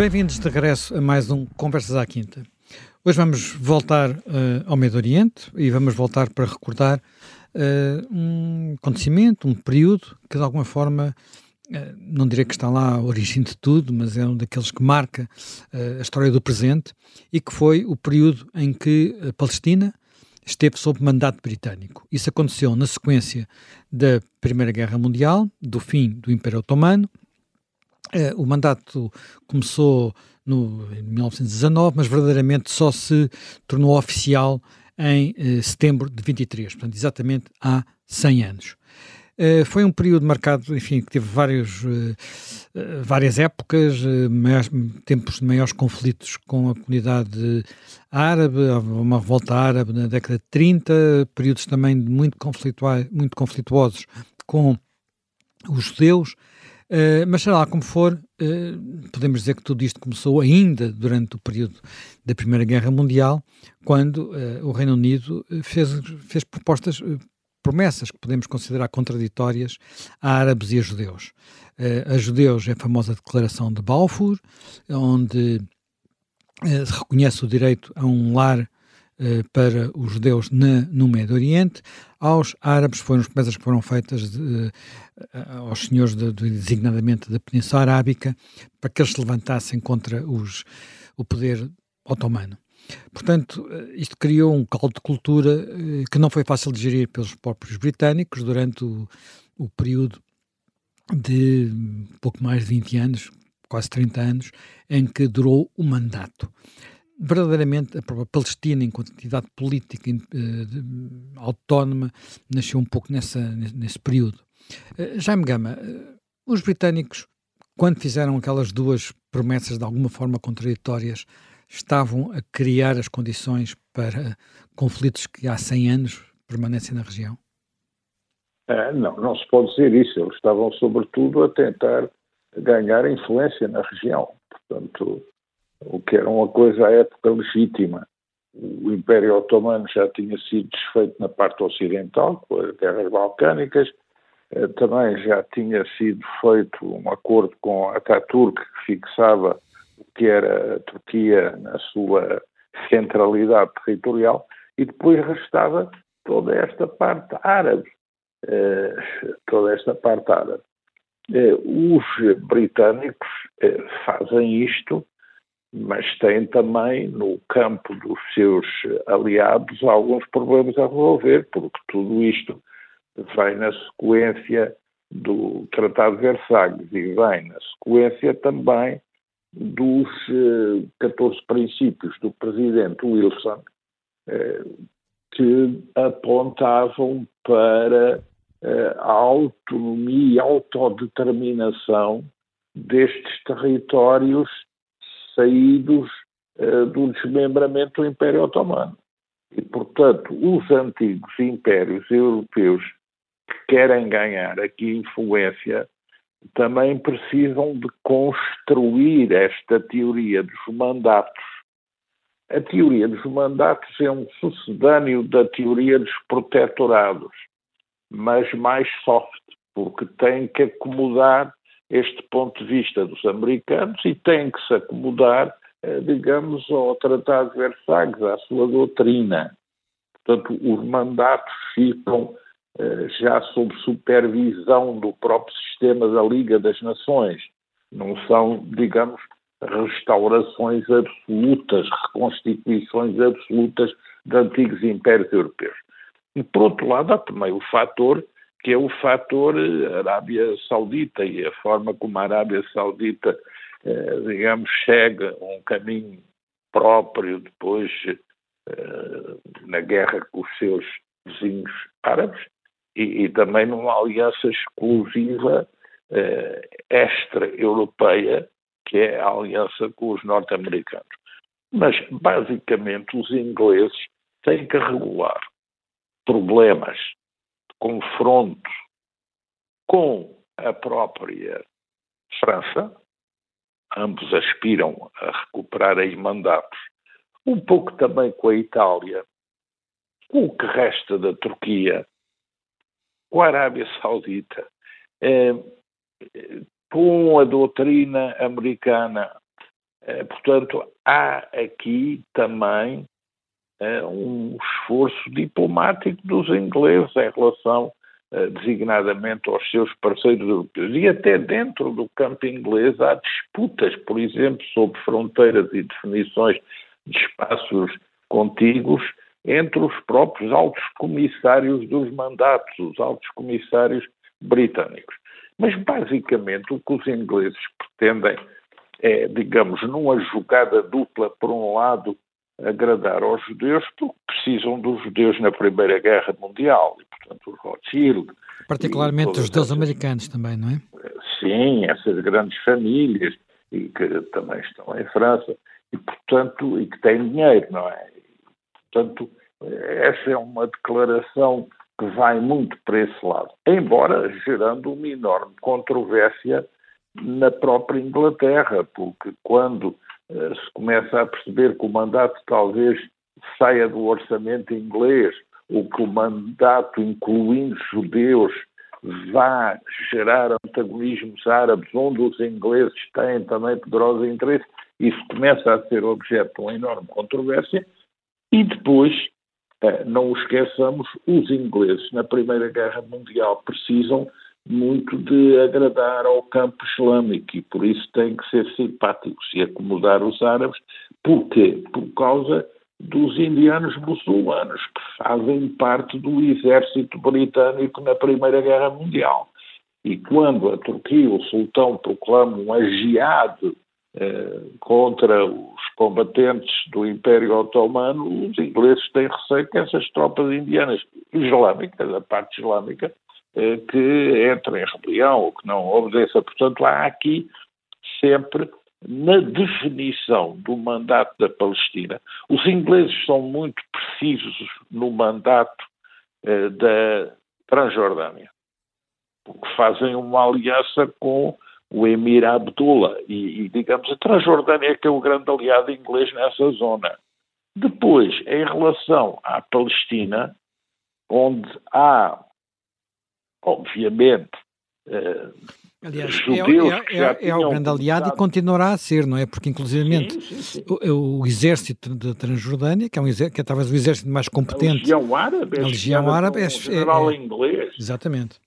Bem-vindos de regresso a mais um Conversas à Quinta. Hoje vamos voltar uh, ao Medio Oriente e vamos voltar para recordar uh, um acontecimento, um período que de alguma forma, uh, não direi que está lá a origem de tudo, mas é um daqueles que marca a história do presente e que foi o período em que a Palestina esteve sob mandato britânico. Isso aconteceu na sequência da Primeira Guerra Mundial, do fim do Império Otomano. O mandato começou no, em 1919, mas verdadeiramente só se tornou oficial em eh, setembro de 23, portanto, exatamente há 100 anos. Uh, foi um período marcado, enfim, que teve vários, uh, várias épocas, maiores, tempos de maiores conflitos com a comunidade árabe, uma revolta árabe na década de 30, períodos também muito, muito conflituosos com os judeus, Uh, mas será lá como for, uh, podemos dizer que tudo isto começou ainda durante o período da Primeira Guerra Mundial, quando uh, o Reino Unido fez, fez propostas, promessas que podemos considerar contraditórias a árabes e a judeus. a judeus é a famosa Declaração de Balfour, onde se reconhece o direito a um lar para os judeus na, no Médio Oriente. Aos árabes foram as promessas que foram feitas de, aos senhores de, de, designadamente da Península Arábica para que eles se levantassem contra os, o poder otomano. Portanto, isto criou um caldo de cultura eh, que não foi fácil de gerir pelos próprios britânicos durante o, o período de pouco mais de 20 anos, quase 30 anos, em que durou o mandato verdadeiramente a própria Palestina, enquanto entidade política uh, autónoma, nasceu um pouco nessa, nesse período. Uh, Jaime Gama, uh, os britânicos, quando fizeram aquelas duas promessas de alguma forma contraditórias, estavam a criar as condições para conflitos que há 100 anos permanecem na região? não, não se pode dizer isso. Eles estavam, sobretudo, a tentar ganhar influência na região. Portanto, que era uma coisa à época legítima. O Império Otomano já tinha sido desfeito na parte ocidental, com as guerras balcânicas, eh, também já tinha sido feito um acordo com Ataturk que fixava o que era a Turquia na sua centralidade territorial, e depois restava toda esta parte árabe. Eh, toda esta parte árabe. Eh, os britânicos fazem isto mas tem também no campo dos seus aliados alguns problemas a resolver, porque tudo isto vem na sequência do Tratado de Versalhes e vem na sequência também dos eh, 14 princípios do presidente Wilson, eh, que apontavam para eh, a autonomia e autodeterminação destes territórios saídos uh, do desmembramento do Império Otomano. E, portanto, os antigos impérios europeus que querem ganhar aqui influência também precisam de construir esta teoria dos mandatos. A teoria dos mandatos é um sucedâneo da teoria dos protetorados, mas mais soft, porque tem que acomodar este ponto de vista dos americanos e tem que se acomodar, eh, digamos, ao Tratado de Versalhes, à sua doutrina. Portanto, os mandatos ficam eh, já sob supervisão do próprio sistema da Liga das Nações. Não são, digamos, restaurações absolutas, reconstituições absolutas de antigos impérios europeus. E, por outro lado, há também o fator que é o fator eh, Arábia Saudita e a forma como a Arábia Saudita, eh, digamos, chega a um caminho próprio depois eh, na guerra com os seus vizinhos árabes e, e também numa aliança exclusiva extra-europeia, que é a aliança com os norte-americanos. Mas, basicamente, os ingleses têm que regular problemas confronto com a própria França, ambos aspiram a recuperar aí mandatos, um pouco também com a Itália, com o que resta da Turquia, com a Arábia Saudita, eh, com a doutrina americana? Eh, portanto, há aqui também um esforço diplomático dos ingleses em relação designadamente aos seus parceiros europeus. E até dentro do campo inglês há disputas, por exemplo, sobre fronteiras e definições de espaços contíguos entre os próprios altos comissários dos mandatos, os altos comissários britânicos. Mas, basicamente, o que os ingleses pretendem é, digamos, numa jogada dupla, por um lado, agradar aos judeus, porque precisam dos judeus na Primeira Guerra Mundial, e, portanto, os Rothschild. Particularmente os judeus americanos também, não é? Sim, essas grandes famílias, e que também estão em França, e, portanto, e que têm dinheiro, não é? Portanto, essa é uma declaração que vai muito para esse lado, embora gerando uma enorme controvérsia na própria Inglaterra, porque quando se começa a perceber que o mandato talvez saia do orçamento inglês, ou que o mandato, incluindo judeus, vá gerar antagonismos árabes, onde os ingleses têm também poderoso interesse, isso começa a ser objeto de uma enorme controvérsia, e depois, eh, não esqueçamos, os ingleses na Primeira Guerra Mundial precisam muito de agradar ao campo islâmico e por isso têm que ser simpáticos e acomodar os árabes. Porquê? Por causa dos indianos muçulmanos que fazem parte do exército britânico na Primeira Guerra Mundial. E quando a Turquia, o sultão, proclama um jihad eh, contra os combatentes do Império Otomano, os ingleses têm receio que essas tropas indianas islâmicas, a parte islâmica, que entre em rebelião ou que não obedeça. Portanto, há aqui sempre na definição do mandato da Palestina. Os ingleses são muito precisos no mandato eh, da Transjordânia, porque fazem uma aliança com o Emir Abdullah. E, e, digamos, a Transjordânia é que é o grande aliado inglês nessa zona. Depois, em relação à Palestina, onde há, obviamente, eh, Aliás, judeus é, é, é, é o grande aliado e continuará a ser, não é? Porque, inclusivamente, O, o, exército da Transjordânia, que é, um exército, que é talvez o exército mais competente... A Legião Árabe. A Legião Árabe é... general inglês. Exatamente.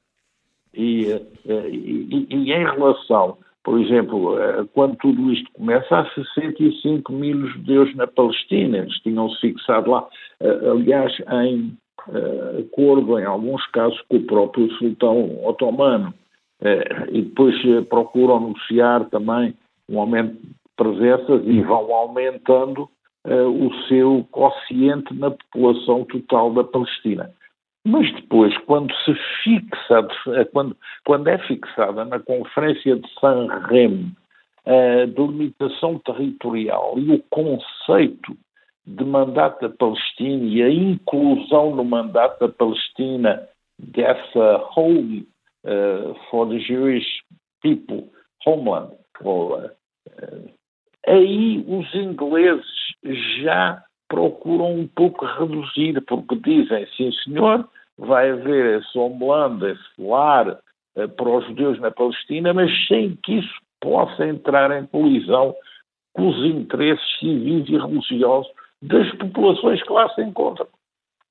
E, eh, e, e, em relação, por exemplo, eh, quando tudo isto começa, há 65 mil judeus na Palestina, eles tinham-se fixado lá, eh, aliás, em acordo, em alguns casos, com o próprio sultão otomano. E depois procuram anunciar também um aumento de presenças e vão aumentando o seu quociente na população total da Palestina. Mas depois, quando se fixa, eh, quando, quando é fixada na Conferência de San Remo a delimitação territorial e o conceito de mandato da Palestina e a inclusão no mandato da Palestina dessa home uh, for the Jewish people, homeland, ou, uh, aí os ingleses já procuram um pouco reduzir, porque dizem, sim senhor, vai haver esse homeland, esse lar eh, para os judeus na Palestina, mas sem que isso possa entrar em colisão com os interesses civis e religiosos das populações que lá se encontram.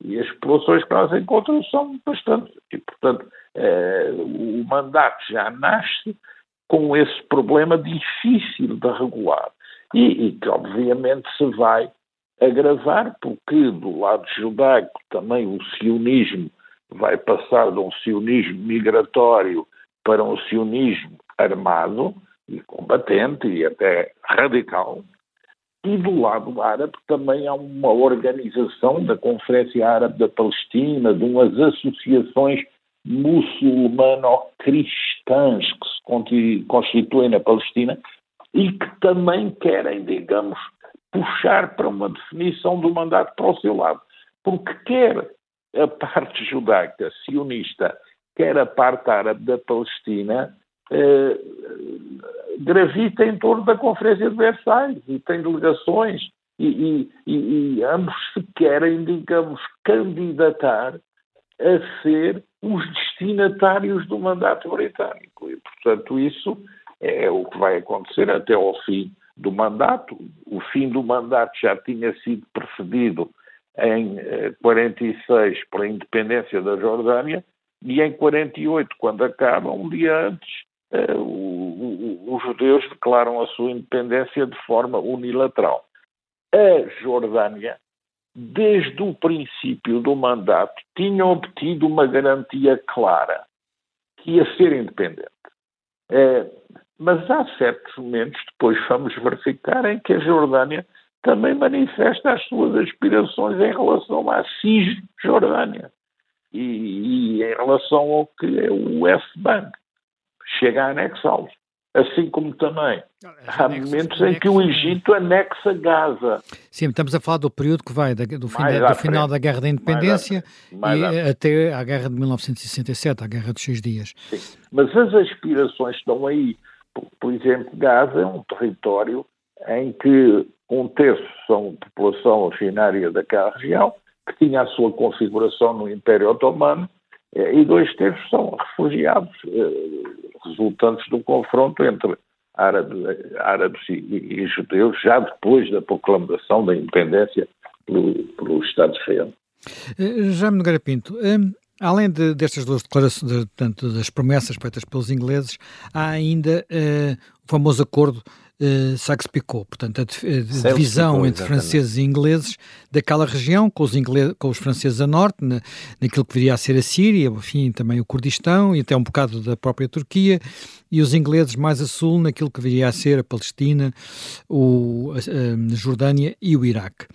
E as populações que lá se encontram são bastante. E, portanto, eh, o mandato já nasce com esse problema difícil de regular. E, e que, obviamente, se vai agravar, porque do lado judaico também o sionismo vai passar de um sionismo migratório para um sionismo armado e combatente e até radical. E do lado árabe também há uma organização da Conferência Árabe da Palestina, de umas associações muçulmano-cristãs que se constituem na Palestina e que também querem, digamos, puxar para uma definição do mandato para o seu lado. Porque quer a parte judaica sionista, quer a parte árabe da Palestina, eh, gravita em torno da Conferência de Versalhes e tem delegações e, e, e, ambos se querem, digamos, candidatar a ser os destinatários do mandato britânico. E, portanto, isso é o que vai acontecer até ao fim do mandato. O fim do mandato já tinha sido precedido em 46 eh, pela independência da Jordânia e em 48, quando acaba, um dia antes, os judeus declaram a sua independência de forma unilateral. A Jordânia, desde o princípio do mandato, tinha obtido uma garantia clara que ia ser independente. É, mas há certos momentos, depois vamos verificar, em que a Jordânia também manifesta as suas aspirações em relação à Cisjordânia e, e em relação ao que é o F-Bank. Chega a anexá-los. Assim como também há momentos em que o Egito anexa Gaza. Sim, estamos a falar do período que vai do, do, do final da Guerra da Independência e até à Guerra de 1967, a Guerra dos Seis Dias. Sim. Mas as aspirações estão aí. Por, por exemplo, Gaza é um território em que um terço são população originária daquela região, que tinha a sua configuração no Império Otomano, e dois terços são refugiados, eh, resultantes do confronto entre árabes e, e, judeus, já depois da proclamação da independência pelo, pelo Estado de Israel. Eh, Jaime Nogueira Pinto, um, além de, destas duas declarações, de, portanto, das promessas feitas pelos ingleses, há ainda uh, o famoso acordo uh, Saxe-Picot, portanto, a, a divisão entre franceses e ingleses daquela região, com os, ingleses, com os franceses a norte, na, naquilo que viria a ser a Síria, enfim, também o Kurdistão e até um bocado da própria Turquia, e os ingleses mais a sul, naquilo que viria a ser a Palestina, o, a, a Jordânia e o Iraque.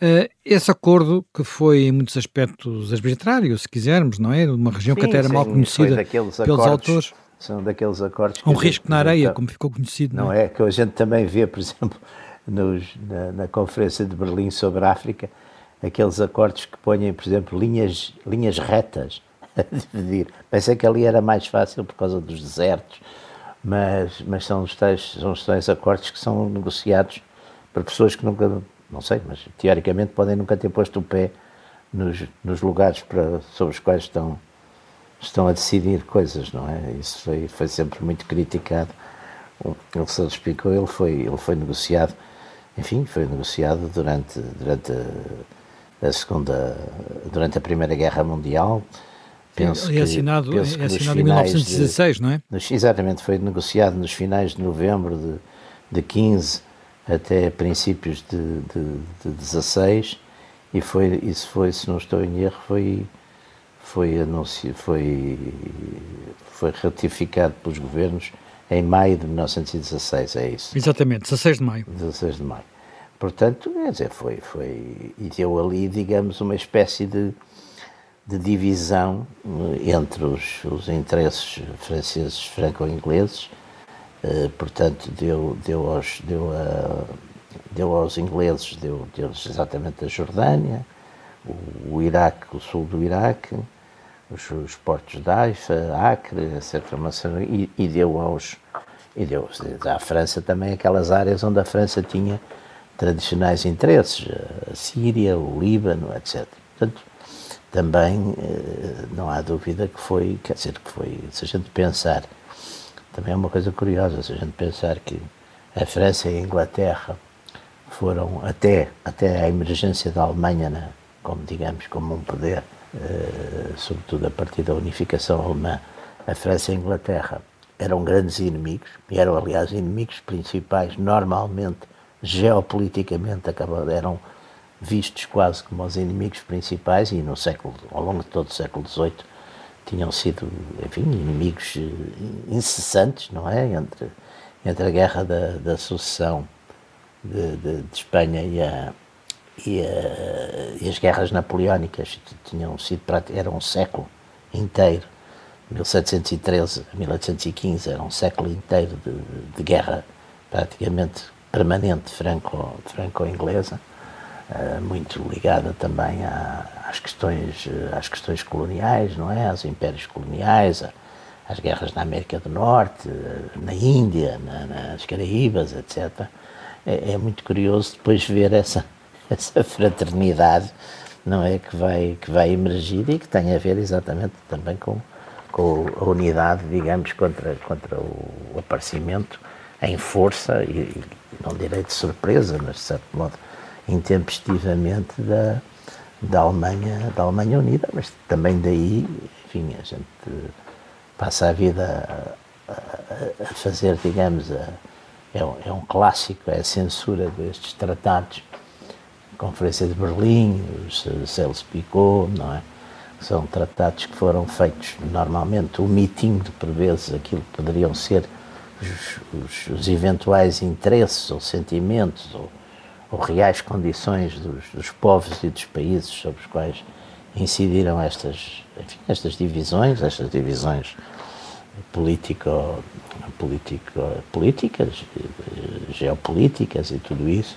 Uh, esse acordo, que foi em muitos aspectos arbitrário, se quisermos, não é? Uma região sim, que até era sim, mal conhecida pelos autores são daqueles acordos Um risco na areia, como ficou conhecido. Não, não é? é? Que a gente também vê, por exemplo, nos, na, na, Conferência de Berlim sobre a África, aqueles acordos que põem, por exemplo, linhas, linhas retas a dividir. Pensei que ali era mais fácil por causa dos desertos, mas, mas são, os tais, são os tais acordos que são negociados por pessoas que nunca, não sei, mas teoricamente podem nunca ter posto o pé nos, nos lugares para, sobre os quais estão estão a decidir coisas, não é? Isso foi, foi sempre muito criticado. Ele se explicou, ele foi, ele foi negociado, enfim, foi negociado durante, durante a segunda, durante a Primeira Guerra Mundial. Penso é assinado, que, penso é assinado em 1916, de, não é? Nos, exatamente, foi negociado nos finais de novembro de, de 15 até princípios de, de, de 16 e foi, isso foi, se não estou em erro, foi foi, anuncio, foi, foi ratificado pelos governos em maio de 1916, é isso? Exatamente, 16 de maio. 16 de maio. Portanto, quer dizer, foi, foi, e deu ali, digamos, uma espécie de, de divisão eh, entre os, os interesses franceses franco-ingleses, eh, portanto, deu, deu, aos, deu, a, deu aos ingleses, deu, deu exatamente a Jordânia, o, o Iraque, o sul do Iraque, os, os portos de Haifa, Acre, etc. E, e deu aos e deu à França também aquelas áreas onde a França tinha tradicionais interesses, a Síria, o Líbano, etc. Portanto, também eh, não há dúvida que foi, quer dizer, que foi, se a gente pensar, também é uma coisa curiosa, se a gente pensar que a França e a Inglaterra foram até, até a emergência da Alemanha, né, como digamos, como um poder sobretudo a partir da unificação alemã, a França e a Inglaterra eram grandes inimigos, e eram, aliás, inimigos principais, normalmente, geopoliticamente, eram vistos quase como os inimigos principais, e no século, ao longo de todo o século XVIII, tinham sido, enfim, inimigos eh, incessantes, não é? Entre, entre a guerra da, da sucessão de, de, de Espanha e a, e, uh, e, as guerras napoleónicas tinham sido era um século inteiro. 1713 a 1815 era um século inteiro de, de guerra praticamente permanente franco franco inglesa uh, muito ligada também a, às questões às questões coloniais não é? Aos impérios coloniais às guerras na América do Norte na Índia na, nas Caraíbas etc é, é muito curioso depois ver essa essa fraternidade não é? Que vai que vai emergir e que tem a ver exatamente também com com a unidade digamos contra contra o aparecimento em força e, não direi de surpresa, mas de certo modo intempestivamente da, da Alemanha, da Alemanha Unida, mas também daí, enfim, a gente passa a vida a, a, a fazer, digamos, a, é, um, é um clássico, é a censura destes tratados, Conferência de Berlim, os Sales-Picot, não é? São tratados que foram feitos normalmente omitindo, por vezes, aquilo que poderiam ser os, os, os eventuais interesses ou sentimentos ou, ou reais condições dos, dos, povos e dos países sobre os quais incidiram estas, enfim, estas divisões, estas divisões político, político, políticas, geopolíticas e tudo isso,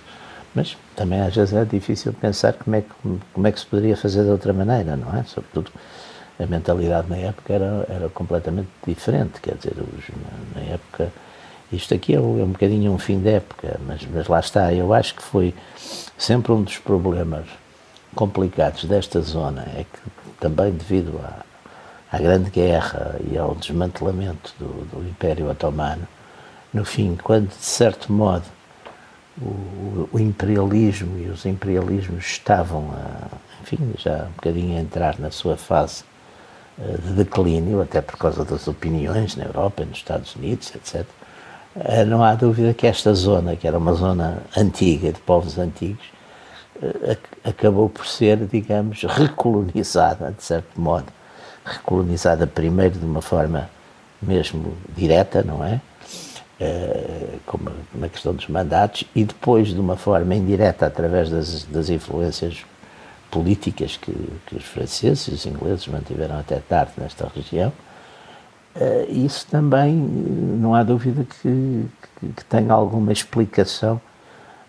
mas também às vezes é difícil pensar como é que, como é que se poderia fazer de outra maneira, não é? Sobretudo a mentalidade na época era, era completamente diferente, quer dizer, os, na, na, época, isto aqui é, um, é um bocadinho um fim de época, mas, mas lá está, eu acho que foi sempre um dos problemas complicados desta zona, é que também devido à, à Grande Guerra e ao desmantelamento do, do Império Otomano, no fim, quando de certo modo o, o, imperialismo e os imperialismos estavam a, enfim, já um bocadinho a entrar na sua fase eh, de declínio, até por causa das opiniões na Europa nos Estados Unidos, etc. Eh, não há dúvida que esta zona, que era uma zona antiga, de povos antigos, eh, acabou por ser, digamos, recolonizada, de certo modo. Recolonizada primeiro de uma forma mesmo direta, não é? Como na questão dos mandatos, e depois de uma forma indireta, através das, das influências políticas que, que os franceses e os ingleses mantiveram até tarde nesta região, uh, isso também não há dúvida que, que, que tem alguma explicação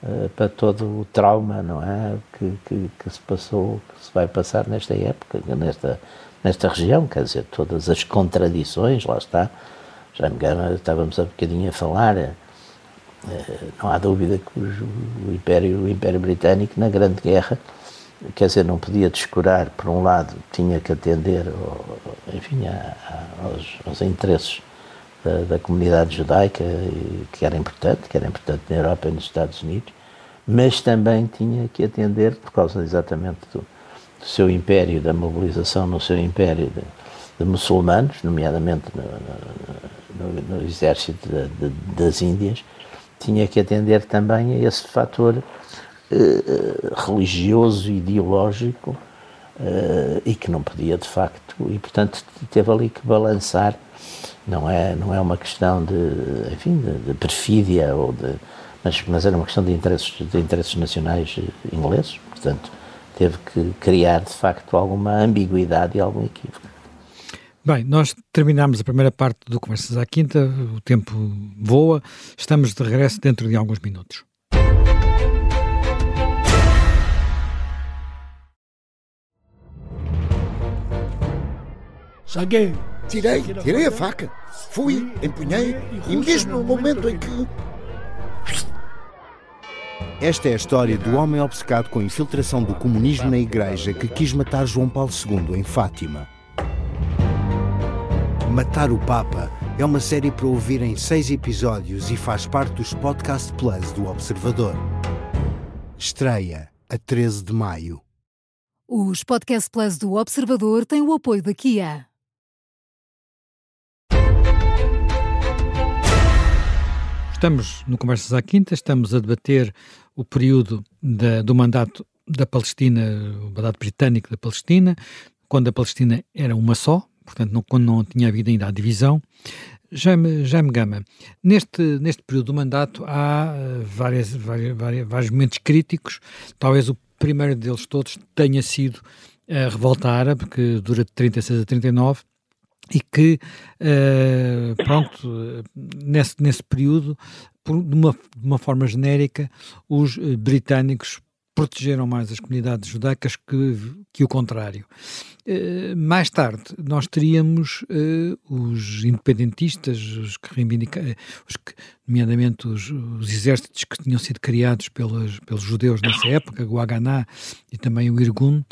uh, para todo o trauma, não é, que, que, que, se passou, que se vai passar nesta época, nesta nesta região, quer dizer, todas as contradições, lá está. Já me engano, estávamos há bocadinho a falar. Uh, não há dúvida que o, Império, o Império Britânico, na Grande Guerra, quer dizer, não podia descurar, por um lado, tinha que atender, enfim, aos, aos, interesses da, da, comunidade judaica, que era importante, que era importante na Europa e nos Estados Unidos, mas também tinha que atender, por causa exatamente do, do seu império, da mobilização no seu império de, de muçulmanos, nomeadamente no, no, no exército de, das Índias, tinha que atender também a esse fator uh, religioso, ideológico, uh, e que não podia de facto, e portanto teve ali que balançar, não é, não é uma questão de, enfim, de, de perfídia, ou de, mas, mas era uma questão de interesses, de interesses nacionais ingleses, portanto teve que criar de facto alguma ambiguidade e algum equívoco. Bem, nós terminamos a primeira parte do Conversas à Quinta, o tempo voa, estamos de regresso dentro de alguns minutos. Saguei. Tirei, tirei a faca. Fui, empunhei e mesmo no momento em que. Esta é a história do homem obcecado com a infiltração do comunismo na igreja que quis matar João Paulo II em Fátima. Matar o Papa é uma série para ouvir em seis episódios e faz parte dos Podcast Plus do Observador. Estreia a 13 de maio. Os Podcast Plus do Observador têm o apoio da Kia. Estamos no Conversas à Quinta, estamos a debater o período da, do mandato da Palestina, o mandato britânico da Palestina, quando a Palestina era uma só, portanto, não, quando não tinha havido ainda a divisão. Jaime, Jaime Gama, neste, neste período do mandato há uh, várias, várias, várias, vários momentos críticos, talvez o primeiro deles todos tenha sido a Revolta Árabe, que dura de 36 a 39, e que, uh, pronto, nesse, nesse período, por, de, uma, de uma forma genérica, os britânicos protegeram mais as comunidades judaicas que, que o contrário. Uh, mais tarde, nós teríamos os independentistas, os que reivindicavam, os que, nomeadamente os, os, exércitos que tinham sido criados pelos, pelos judeus nessa época, o Haganah e também o Irgun,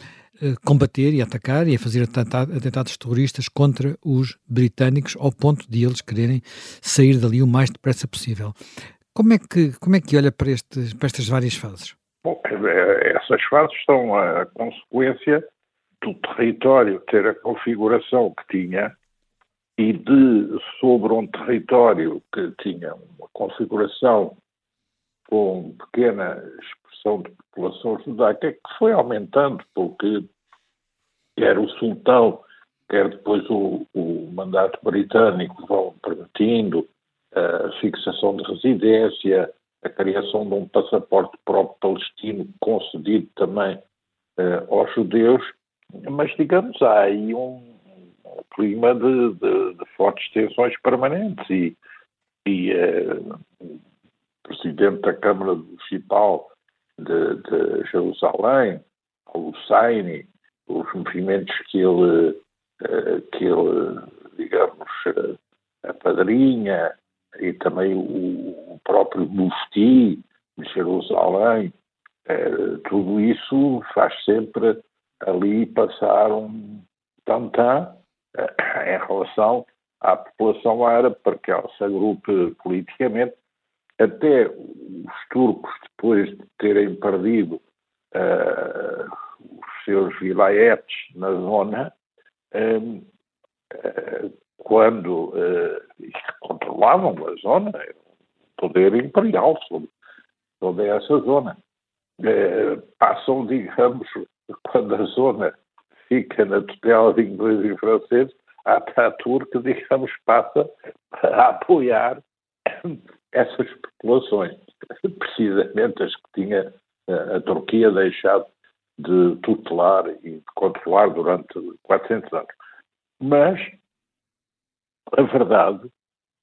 eh, combater e atacar e a fazer atentados terroristas contra os britânicos, ao ponto de eles quererem sair dali o mais depressa possível. Como é que, como é que olha para, estes, para estas várias fases? Bom, essas fases são a consequência do território ter a configuração que tinha e de, sobre um território que tinha uma configuração com pequena expressão de população judaica, que foi aumentando, porque quer o sultão, quer depois o, o mandato britânico vão permitindo a fixação de residência, a criação de um passaporte próprio palestino concedido também uh, aos judeus, mas digamos, há aí um, clima de, de, de, fortes tensões permanentes e, e uh, o presidente da Câmara Municipal de, de Jerusalém, Al-Husseini, os movimentos que ele, uh, que ele digamos, apadrinha, e também o, próprio Mufti de Jerusalém, eh, tudo isso faz sempre ali passar um tantã eh, em relação à população árabe para que ela se agrupe politicamente. Até os turcos, depois de terem perdido eh, os seus vilayetes na zona, quando eh, controlavam a zona, poder imperial sobre toda essa zona. Eh, passam, digamos, quando a zona fica na tutela de inglês e francês, a Ataturk, digamos, passa a apoiar essas populações, precisamente as que tinha eh, a Turquia deixado de tutelar e de controlar durante 400 anos. Mas a verdade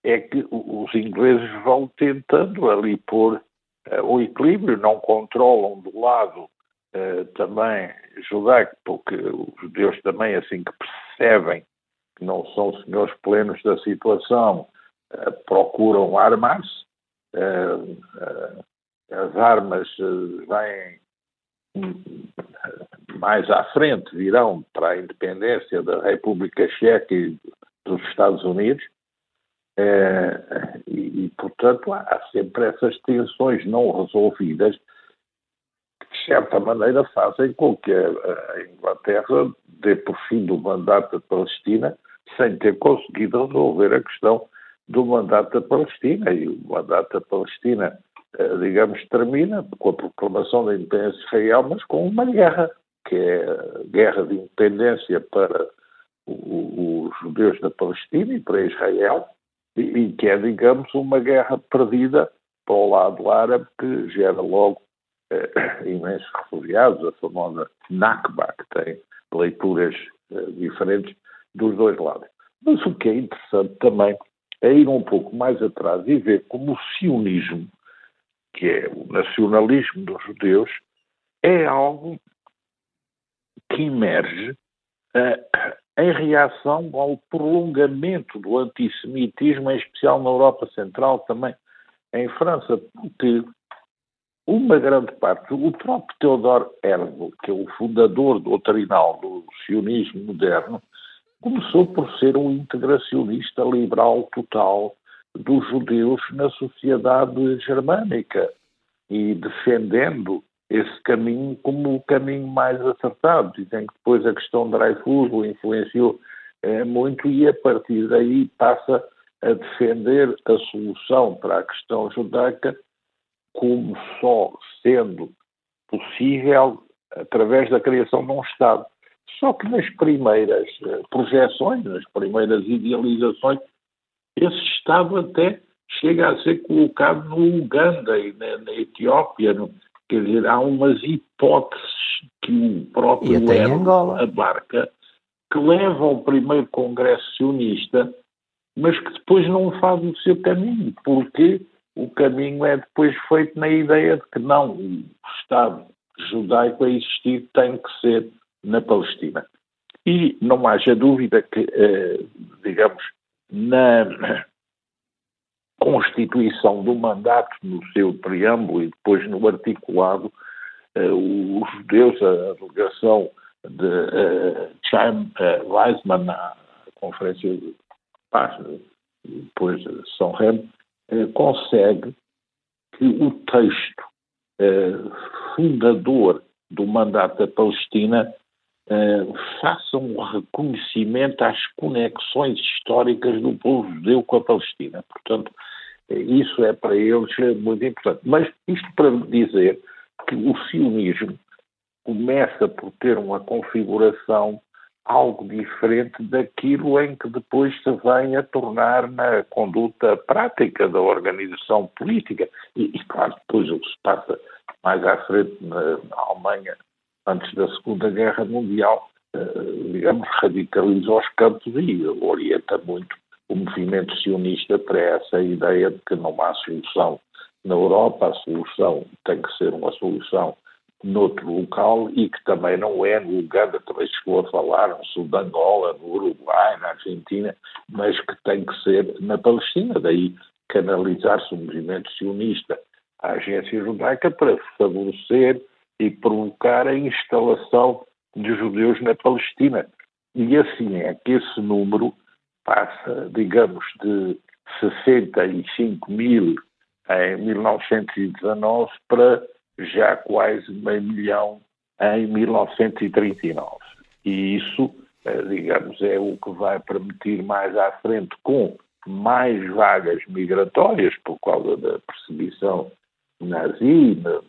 é que os ingleses vão tentando ali pôr uh, o equilíbrio, não controlam do lado uh, também judaico, porque os judeus também, assim que percebem que não são senhores plenos da situação, uh, procuram armar-se. as armas vêm mais à frente, virão para a independência da República Checa e dos Estados Unidos, é, e, e, portanto, há sempre essas tensões não resolvidas que, de certa maneira, fazem com que a, Inglaterra dê por fim do mandato da Palestina sem ter conseguido resolver a questão do mandato da Palestina. E o mandato da Palestina, é, digamos, termina com a proclamação da independência de Israel, mas com uma guerra, que é a guerra de independência para os judeus da Palestina e para Israel, e, e que é, digamos, uma guerra perdida para o lado árabe que gera logo eh, imensos refugiados, a famosa Nakba, que tem leituras eh, diferentes dos dois lados. Mas o que é interessante também é ir um pouco mais atrás e ver como o sionismo, que é o nacionalismo dos judeus, é algo que emerge uh, em reação ao prolongamento do antissemitismo, em especial na Europa Central, também em França, porque uma grande parte, o próprio Theodor Herzl, que é o fundador doutrinal do sionismo moderno, começou por ser um integracionista liberal total dos judeus na sociedade germânica e defendendo esse caminho como o caminho mais acertado. Dizem que depois a questão de Dreyfus o influenciou é, muito e a partir daí passa a defender a solução para a questão judaica como só sendo possível através da criação de um Estado. Só que nas primeiras eh, projeções, nas primeiras idealizações, esse Estado até chega a ser colocado no Uganda e na, na Etiópia, no, Quer dizer, há umas hipóteses que o próprio Angola abarca que levam ao primeiro Congresso sionista, mas que depois não fazem o seu caminho, porque o caminho é depois feito na ideia de que não, o Estado judaico a existir tem que ser na Palestina. E não haja dúvida que, eh, digamos, na, constituição do mandato no seu preâmbulo e depois no articulado, uh, os judeus, a delegação de uh, Chaim uh, Weizmann na Conferência de Paz, depois de São Remo, uh, consegue que o texto eh, fundador do mandato da Palestina eh, faça um reconhecimento às conexões históricas do povo judeu com a Palestina. Portanto, eh, isso é para eles muito importante. Mas isto para dizer que o sionismo começa por ter uma configuração algo diferente daquilo em que depois se vem a tornar na conduta prática da organização política. E, e claro, depois o que se passa mais à frente na, na Alemanha, antes da Segunda Guerra Mundial, eh, digamos, radicaliza os campos e orienta muito o movimento sionista para essa ideia de que não há solução na Europa, a solução tem que ser uma solução noutro local e que também não é no Uganda, também chegou a falar, no sul de Angola, no Uruguai, na Argentina, mas que tem que ser na Palestina. Daí canalizar-se o movimento sionista à agência judaica para favorecer e provocar a instalação de judeus na Palestina. E assim é que esse número passa, digamos, de 65 mil em 1919 para já quase meio milhão em 1939. E isso, eh, digamos, é o que vai permitir mais à frente, com mais vagas migratórias por causa da perseguição nazi na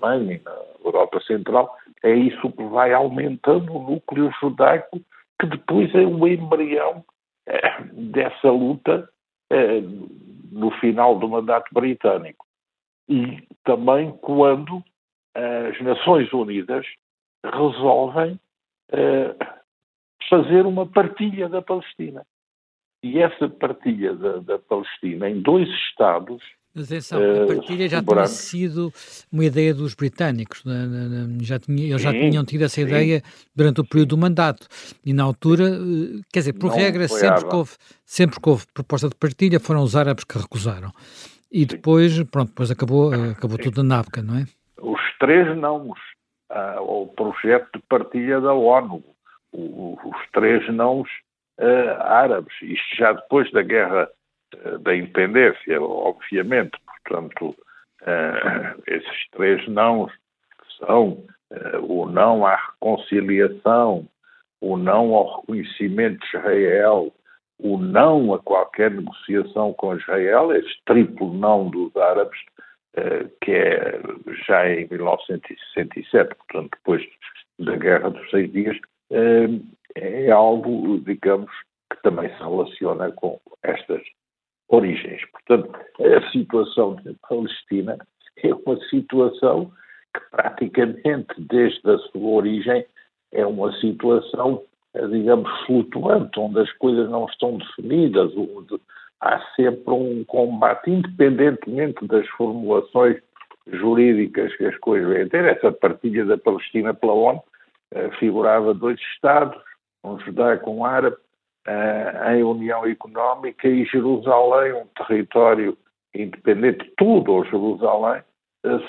Alemanha e na Europa Central, é isso que vai aumentando o núcleo judaico, que depois é o embrião dessa luta é, no final do mandato britânico e também quando as Nações Unidas resolvem eh, fazer uma partilha da Palestina. E essa partilha da, da Palestina em dois Estados mas a partilha já tinha sido uma ideia dos britânicos, né? já tinha, eles já sim, tinham tido essa sim. ideia durante o período do mandato. E na altura, eh, quer dizer, por Não regra, sempre que, houve, sempre que houve proposta de partilha, foram os árabes que recusaram. E depois, pronto, depois acabou, eh, acabou tudo na NAPCA, não é? Os três não, uh, o projeto de partilha da ONU, os três não uh, árabes, isto já depois da guerra uh, da independência, obviamente, portanto, esses três não são o não à reconciliação, o não ao reconhecimento de Israel, o não a qualquer negociação com Israel, este triplo não dos árabes, eh, que é já em 1967, portanto, depois da Guerra dos Seis Dias, eh, é algo, digamos, que também se relaciona com estas origens. Portanto, a situação da Palestina é uma situação que praticamente desde a sua origem é uma situação digamos, flutuante, onde as coisas não estão definidas, onde há sempre um combate, independentemente das formulações jurídicas que as coisas vêm ter. Essa partilha da Palestina pela ONU eh, figurava dois Estados, um judaico um árabe, eh, em união económica e Jerusalém, um território independente, tudo ou Jerusalém,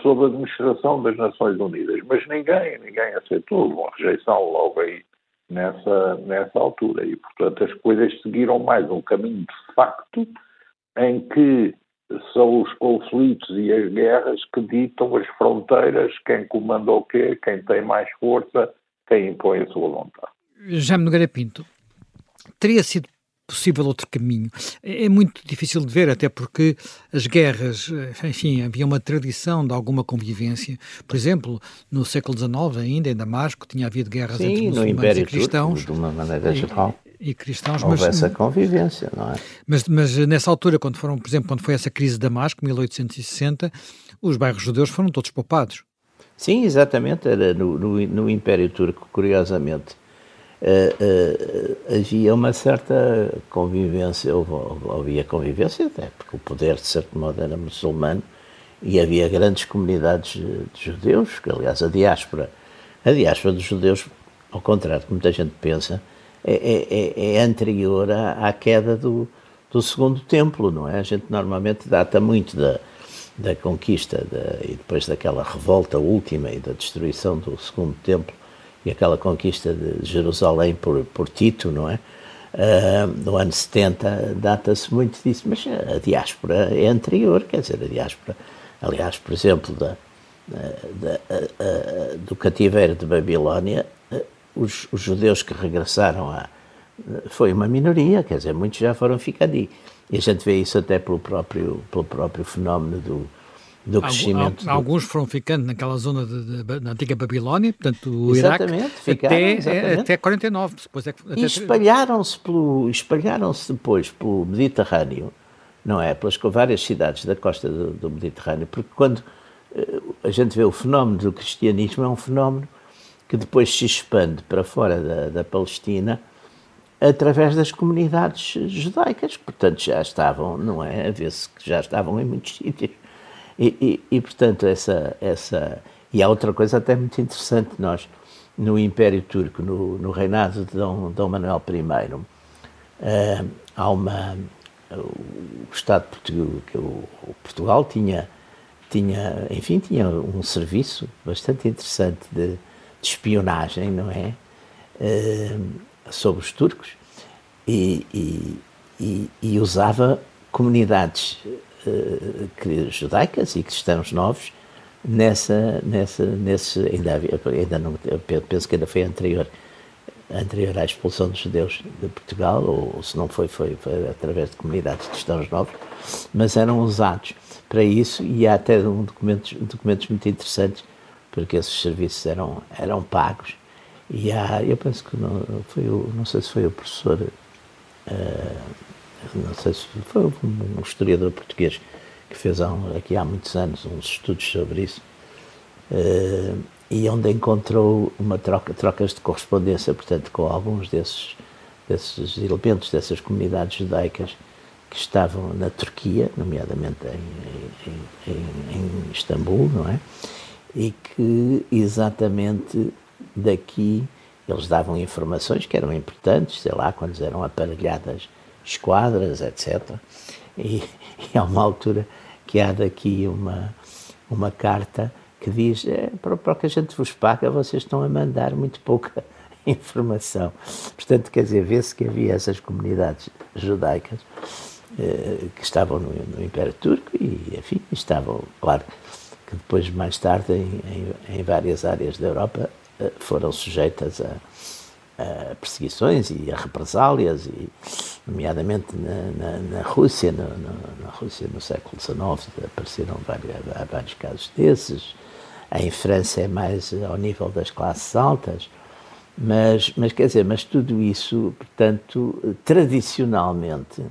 sob a administração das Nações Unidas. Mas ninguém, ninguém aceitou, uma rejeição logo aí nessa, nessa altura. E, portanto, as coisas seguiram mais um caminho de facto em que são os conflitos e as guerras que ditam as fronteiras, quem comanda o quê, quem tem mais força, quem impõe a sua vontade. Jaime Nogueira Pinto, teria sido possível outro caminho. É, é muito difícil de ver, até porque as guerras, eh, enfim, havia uma tradição de alguma convivência. Por exemplo, no século XIX, ainda em Damasco, tinha havido guerras Sim, entre muçulmanos e cristãos. Turco, de uma maneira geral. E, e cristãos, Houve mas, essa convivência, não é? Mas, mas nessa altura, quando foram, por exemplo, quando foi essa crise de Damasco, 1860, os bairros judeus foram todos poupados. Sim, exatamente, era no, no, no Império Turco, curiosamente uh, uh, havia uma certa convivência, havia convivência até, porque o poder, de certo modo, era muçulmano e havia grandes comunidades de judeus, que aliás a diáspora, a diáspora dos judeus, ao contrário do que muita gente pensa, é, é, é, é anterior à, à queda do, do segundo templo, não é? A gente normalmente data muito da, da conquista da, e depois daquela revolta última e da destruição do segundo templo e aquela conquista de Jerusalém por, por Tito, não é? Uh, no ano 70 data-se muito disso, mas a diáspora é anterior, quer dizer, a diáspora Aliás, por exemplo, da, da, do cativeiro de Babilónia, os, os, judeus que regressaram a, foi uma minoria, quer dizer, muitos já foram ficando. E a gente vê isso até pelo próprio, pelo próprio fenómeno do, do crescimento. Alguns foram ficando naquela zona de, de, da antiga Babilónia, portanto, o Iraque, ficaram, até, exatamente. até 49. Depois é, até... E espalharam-se espalharam depois pelo Mediterrâneo, não é? Pelas várias cidades da costa do, do Mediterrâneo, porque quando eh, a gente vê o fenómeno do cristianismo, é um fenómeno que depois se expande para fora da, da Palestina através das comunidades judaicas, portanto já estavam, não é? A ver-se que já estavam em muitos sítios. E, e, e, portanto, essa, essa. E há outra coisa até muito interessante, nós, no Império Turco, no, no reinado de Dom, Dom Manuel I, uh, há uma. O Estado português, que o, o Portugal tinha, tinha, enfim, tinha um serviço bastante interessante de, de espionagem, não é? Uh, sobre os turcos e, e, e, e usava comunidades uh, judaicas e cristãos novos nessa, nessa, nesse, ainda, havia, ainda não, penso que ainda foi anterior, anterior à expulsão dos judeus de Portugal, ou se não foi, foi, foi através de comunidades de cristãos novos, mas eram usados para isso e há até um documentos, documentos muito interessantes, porque esses serviços eram, eram pagos. E há, eu penso que não, foi o, não sei se foi o professor, uh, não sei se foi um historiador português que fez há, aqui há muitos anos uns estudos sobre isso, uh, e onde encontrou uma troca, trocas de correspondência, portanto, com alguns desses, desses elementos, dessas comunidades judaicas que estavam na Turquia, nomeadamente em, em, em, em Istambul, não é? E que exatamente daqui eles davam informações que eram importantes, sei lá, quando eram aparelhadas esquadras, etc. E, e há uma altura que há daqui uma, uma carta que diz: é, para, para que a gente vos paga, vocês estão a mandar muito pouca informação. Portanto, quer dizer, vê-se que havia essas comunidades judaicas eh, que estavam no, no, Império Turco e, enfim, estavam, claro, que depois, mais tarde, em, em, em várias áreas da Europa, eh, foram sujeitas a, a, perseguições e a represálias, e, nomeadamente na, na, na Rússia, no, no, na Rússia no século XIX apareceram vários, vários casos desses. Em França é mais ao nível das classes altas, mas, mas quer dizer, mas tudo isso, portanto, tradicionalmente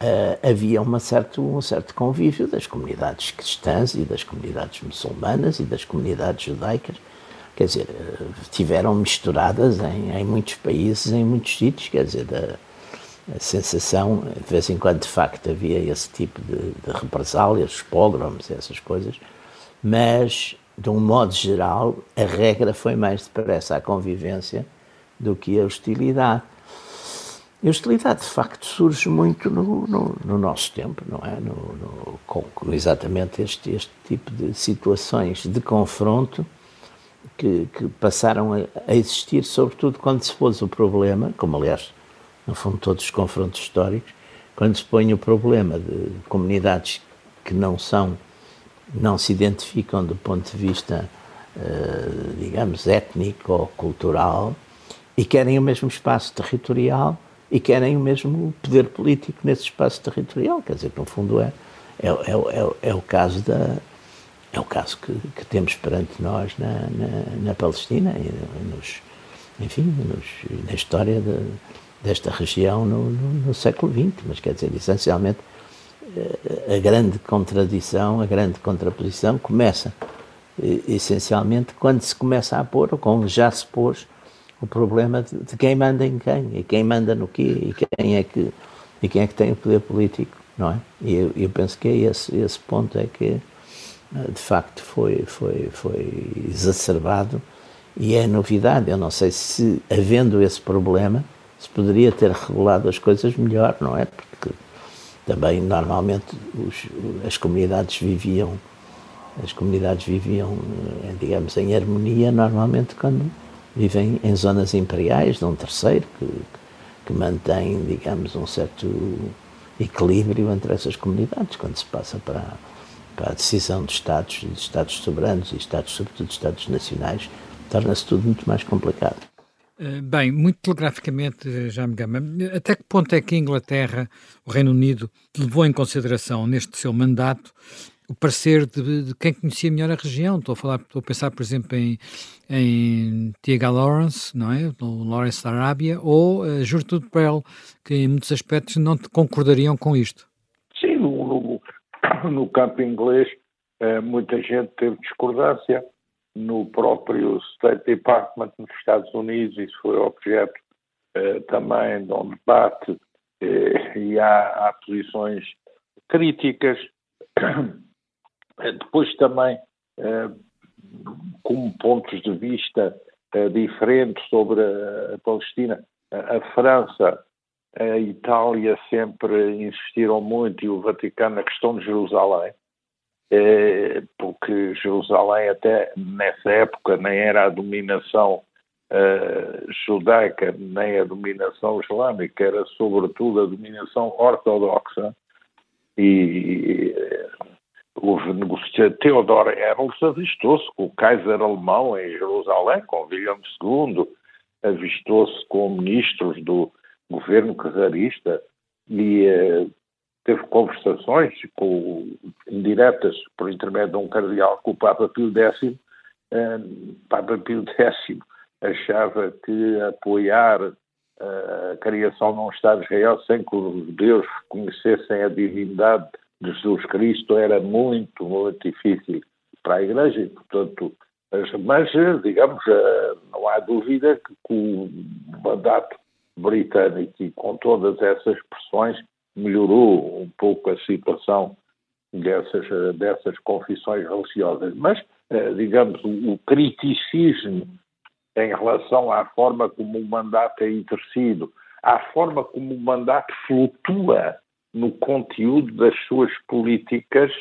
uh, havia uma certo, um certo convívio das comunidades cristãs e das comunidades muçulmanas e das comunidades judaicas quer dizer, tiveram misturadas em, em muitos países, em muitos sítios, quer dizer, da, a sensação, de vez em quando de facto havia esse tipo de, de represálias, os pogroms, essas coisas, mas de um modo geral a regra foi mais depressa a convivência do que a hostilidade. E a hostilidade de facto surge muito no, no, no nosso tempo, não é? No, com exatamente este, este tipo de situações de confronto que, que passaram a, a, existir, sobretudo quando se pôs o problema, como aliás, no fundo, todos os confrontos históricos, quando se põe o problema de comunidades que não são, não se identificam do ponto de vista, uh, digamos, étnico ou cultural e querem o mesmo espaço territorial e querem o mesmo poder político nesse espaço territorial. Quer dizer, no fundo, é, é, é, é, é o caso da, é o caso que, que temos perante nós na, na, na Palestina e nos, enfim, nos, na história de, desta região no, no, no, século XX. Mas quer dizer, essencialmente, eh, a grande contradição, a grande contraposição começa eh, essencialmente quando se começa a pôr, ou como já se pôs, o problema de, de, quem manda em quem, e quem manda no quê, e quem é que, e quem é que tem o poder político, não é? E eu, eu penso que é esse, esse ponto é que de facto foi, foi, foi exacerbado e é novidade. Eu não sei se, havendo esse problema, se poderia ter regulado as coisas melhor, não é? Porque também normalmente os, as comunidades viviam as comunidades viviam, eh, digamos, em harmonia normalmente quando vivem em zonas imperiais de um terceiro que, que mantém, digamos, um certo equilíbrio entre essas comunidades. Quando se passa para para a decisão de Estados, de Estados soberanos e Estados, sobretudo Estados nacionais, torna-se tudo muito mais complicado. Eh, bem, muito telegraficamente, já me gama, até que ponto é que a Inglaterra, o Reino Unido, levou em consideração neste seu mandato o parecer de, de, quem conhecia melhor a região? Estou a falar, estou a pensar, por exemplo, em, em T.H. Lawrence, não é? O Lawrence da Arábia, ou uh, Gertrude Bell, que em muitos aspectos não concordariam com isto. Sim, no, campo inglês, uh, muita gente teve discordância no próprio State Department nos Estados Unidos, isso foi objeto eh, também de um debate eh, e há, há, posições críticas. Depois também, eh, como pontos de vista eh, diferentes sobre a, Palestina, a França, a Itália sempre insistiram muito e o Vaticano na questão de Jerusalém é, porque Jerusalém até nessa época nem era a dominação uh, judaica nem a dominação islâmica, era sobretudo a dominação ortodoxa. E o negociador Theodor Herzl avistou-se com o Kaiser alemão em Jerusalém, com William II, avistou-se com ministros do governo czarista e uh, teve conversações com, indiretas por intermédio de um cardeal com o Papa Pio X. Uh, Papa Pio X achava que apoiar uh, a criação de um Estado de Israel sem que os judeus conhecessem a divindade de Jesus Cristo era muito, muito difícil para a Igreja e, portanto, mas, digamos, não há dúvida que com o mandato britânico e com todas essas pressões melhorou um pouco a situação dessas, dessas confissões religiosas. Mas, eh, digamos, o criticismo em relação à forma como o mandato é exercido, à forma como o mandato flutua no conteúdo das suas políticas,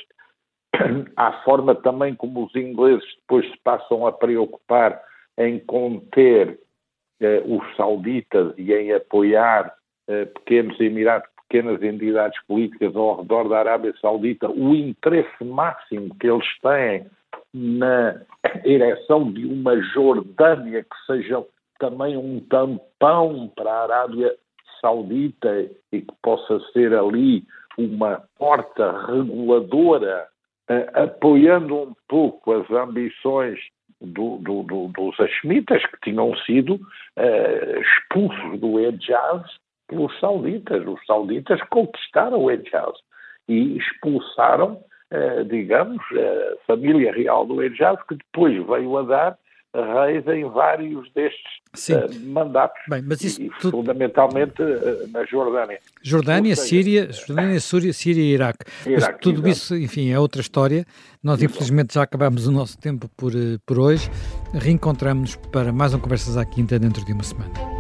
à forma também como os ingleses depois se passam a preocupar em conter eh, os sauditas e em apoiar eh, pequenos emirados pequenas entidades políticas ao redor da Arábia Saudita o interesse máximo que eles têm na ereção de uma Jordânia que seja também um tampão para a Arábia Saudita e que possa ser ali uma porta reguladora, eh, apoiando um pouco as ambições do, do, do, dos Hashemitas, que tinham sido eh, expulsos do Hejaz pelos sauditas. Os sauditas conquistaram o Hejaz e expulsaram, eh, digamos, a família real do Hejaz, que depois veio a dar reis em vários destes uh, mandatos. Bem, mas isso e, tudo... fundamentalmente uh, na Jordânia. Jordânia, seja, Síria, Jordânia, Súria, Síria e Iraque. Iraque mas tudo exatamente. isso, enfim, é outra história. Nós, infelizmente, já acabamos o nosso tempo por, por hoje. Reencontramos-nos para mais um Conversas à Quinta dentro de uma semana.